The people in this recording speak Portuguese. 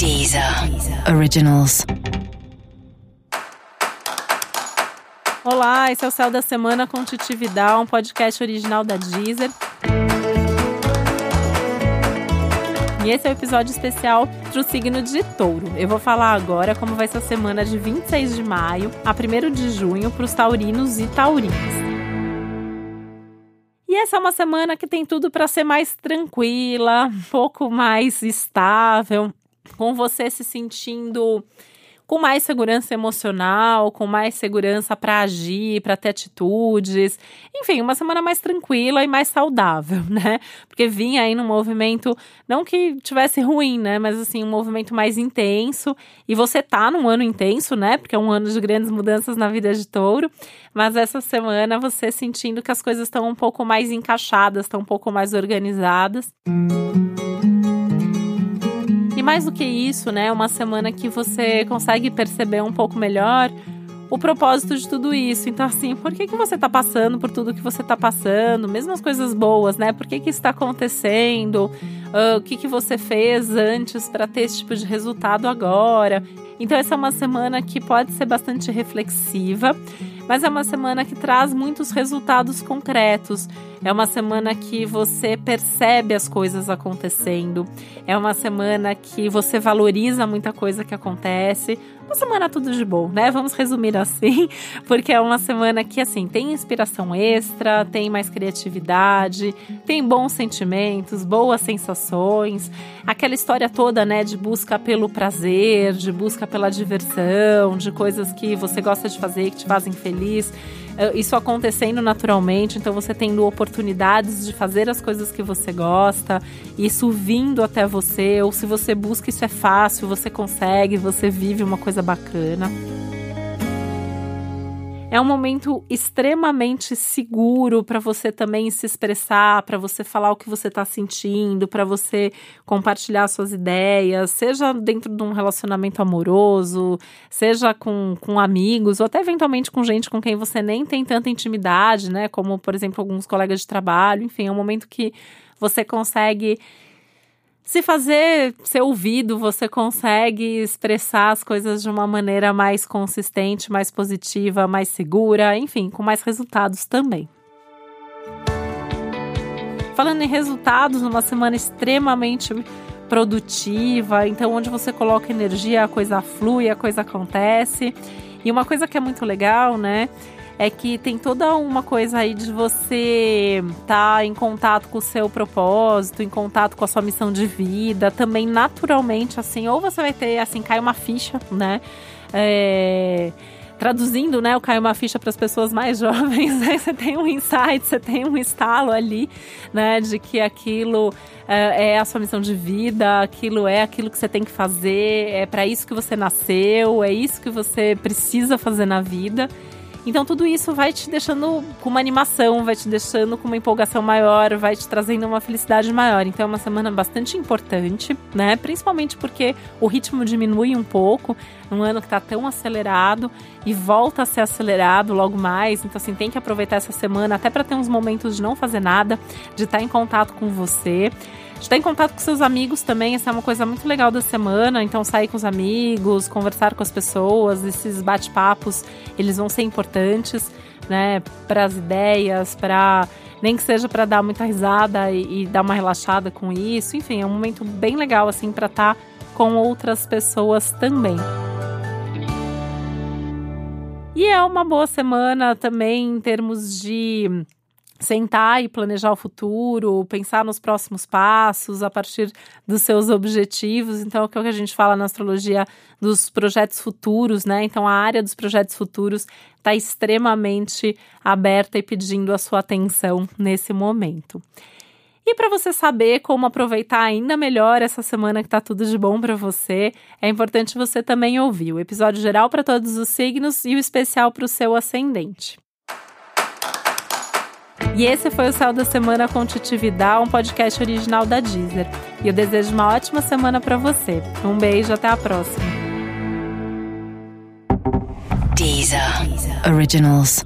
Deezer Originals. Olá, esse é o Céu da Semana com Titi Vidal, um podcast original da Deezer. E esse é o episódio especial para o signo de touro. Eu vou falar agora como vai ser a semana de 26 de maio a 1 de junho para os taurinos e taurinas. E essa é uma semana que tem tudo para ser mais tranquila, um pouco mais estável, com você se sentindo com mais segurança emocional, com mais segurança para agir, para ter atitudes. Enfim, uma semana mais tranquila e mais saudável, né? Porque vinha aí num movimento, não que tivesse ruim, né? Mas assim, um movimento mais intenso. E você tá num ano intenso, né? Porque é um ano de grandes mudanças na vida de touro. Mas essa semana você sentindo que as coisas estão um pouco mais encaixadas, estão um pouco mais organizadas. Música mais do que isso, né, uma semana que você consegue perceber um pouco melhor o propósito de tudo isso. Então, assim, por que, que você está passando por tudo que você está passando? Mesmo as coisas boas, né? Por que, que isso está acontecendo? Uh, o que, que você fez antes para ter esse tipo de resultado agora? Então, essa é uma semana que pode ser bastante reflexiva mas é uma semana que traz muitos resultados concretos. É uma semana que você percebe as coisas acontecendo. É uma semana que você valoriza muita coisa que acontece. Uma semana tudo de bom, né? Vamos resumir assim, porque é uma semana que assim tem inspiração extra, tem mais criatividade, tem bons sentimentos, boas sensações, aquela história toda, né, de busca pelo prazer, de busca pela diversão, de coisas que você gosta de fazer que te fazem feliz feliz. Eh, isso acontecendo naturalmente, então você tendo oportunidades de fazer as coisas que você gosta, isso vindo até você, ou se você busca, isso é fácil, você consegue, você vive uma coisa bacana. É um momento extremamente seguro para você também se expressar, para você falar o que você está sentindo, para você compartilhar suas ideias, seja dentro de um relacionamento amoroso, seja com, com amigos, ou até eventualmente com gente com quem você nem tem tanta intimidade, né? Como, por exemplo, alguns colegas de trabalho. Enfim, é um momento que você consegue se fazer ser ouvido, você consegue expressar as coisas de uma maneira mais consistente, mais positiva, mais segura, enfim, com mais resultados também. Falando em resultados, numa semana extremamente produtiva, então onde você coloca energia, a coisa flui, a coisa acontece. E uma coisa que é muito legal, né? É que tem toda uma coisa aí de você estar tá em contato com o seu propósito, em contato com a sua missão de vida, também naturalmente, assim, ou você vai ter, assim, cai uma ficha, né? É traduzindo, né, o cai uma ficha para as pessoas mais jovens, né, você tem um insight, você tem um estalo ali, né, de que aquilo é, é, a sua missão de vida, aquilo é aquilo que você tem que fazer, é para isso que você nasceu, é isso que você precisa fazer na vida. Então tudo isso vai te deixando com uma animação, vai te deixando com uma empolgação maior, vai te trazendo uma felicidade maior. Então é uma semana bastante importante, né? Principalmente porque o ritmo diminui um pouco, um ano que está tão acelerado e volta a ser acelerado logo mais. Então assim, tem que aproveitar essa semana até para ter uns momentos de não fazer nada, de estar tá em contato com você estar em contato com seus amigos também, essa é uma coisa muito legal da semana. Então, sair com os amigos, conversar com as pessoas, esses bate-papos, eles vão ser importantes, né, para as ideias, para nem que seja para dar muita risada e, e, dar uma relaxada com isso. Enfim, é um momento bem legal assim para estar tá com outras pessoas também. E é uma boa semana também em termos de sentar e planejar o futuro, pensar nos próximos passos a partir dos seus objetivos. Então, é o que a gente fala na astrologia dos projetos futuros, né? Então, a área dos projetos futuros está extremamente aberta e pedindo a sua atenção nesse momento. E para você saber como aproveitar ainda melhor essa semana que está tudo de bom para você, é importante você também ouvir o episódio geral para todos os signos e o especial para o seu ascendente. E esse foi o Céu da Semana com Titi Vidal, um podcast original da Deezer. E eu desejo uma ótima semana para você. Um beijo, até a próxima. Deezer, Deezer. Originals.